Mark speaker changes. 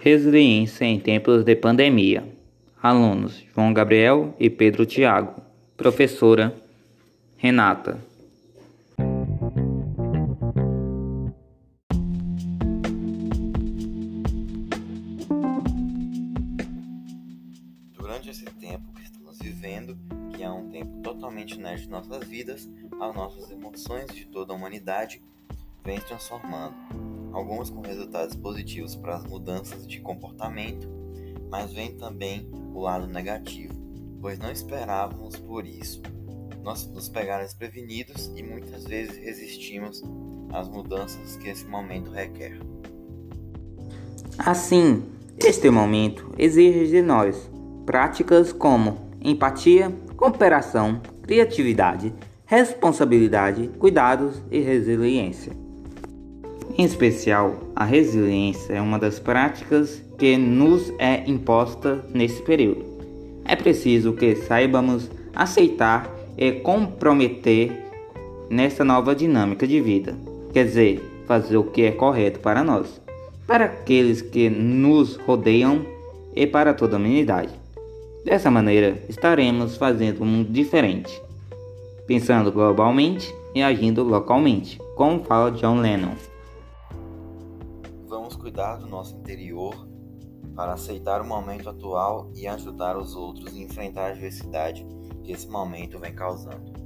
Speaker 1: Resiliência em tempos de pandemia. Alunos João Gabriel e Pedro Tiago. Professora Renata.
Speaker 2: Durante esse tempo que estamos vivendo, que é um tempo totalmente inédito de nossas vidas, as nossas emoções de toda a humanidade vêm transformando. Algumas com resultados positivos para as mudanças de comportamento, mas vem também o lado negativo, pois não esperávamos por isso. Nós nos pegaram desprevenidos e muitas vezes resistimos às mudanças que esse momento requer.
Speaker 1: Assim, este momento exige de nós práticas como empatia, cooperação, criatividade, responsabilidade, cuidados e resiliência. Em especial, a resiliência é uma das práticas que nos é imposta nesse período. É preciso que saibamos aceitar e comprometer nessa nova dinâmica de vida, quer dizer, fazer o que é correto para nós, para aqueles que nos rodeiam e para toda a humanidade. Dessa maneira, estaremos fazendo um mundo diferente, pensando globalmente e agindo localmente, como fala John Lennon.
Speaker 2: Vamos cuidar do nosso interior para aceitar o momento atual e ajudar os outros a enfrentar a adversidade que esse momento vem causando.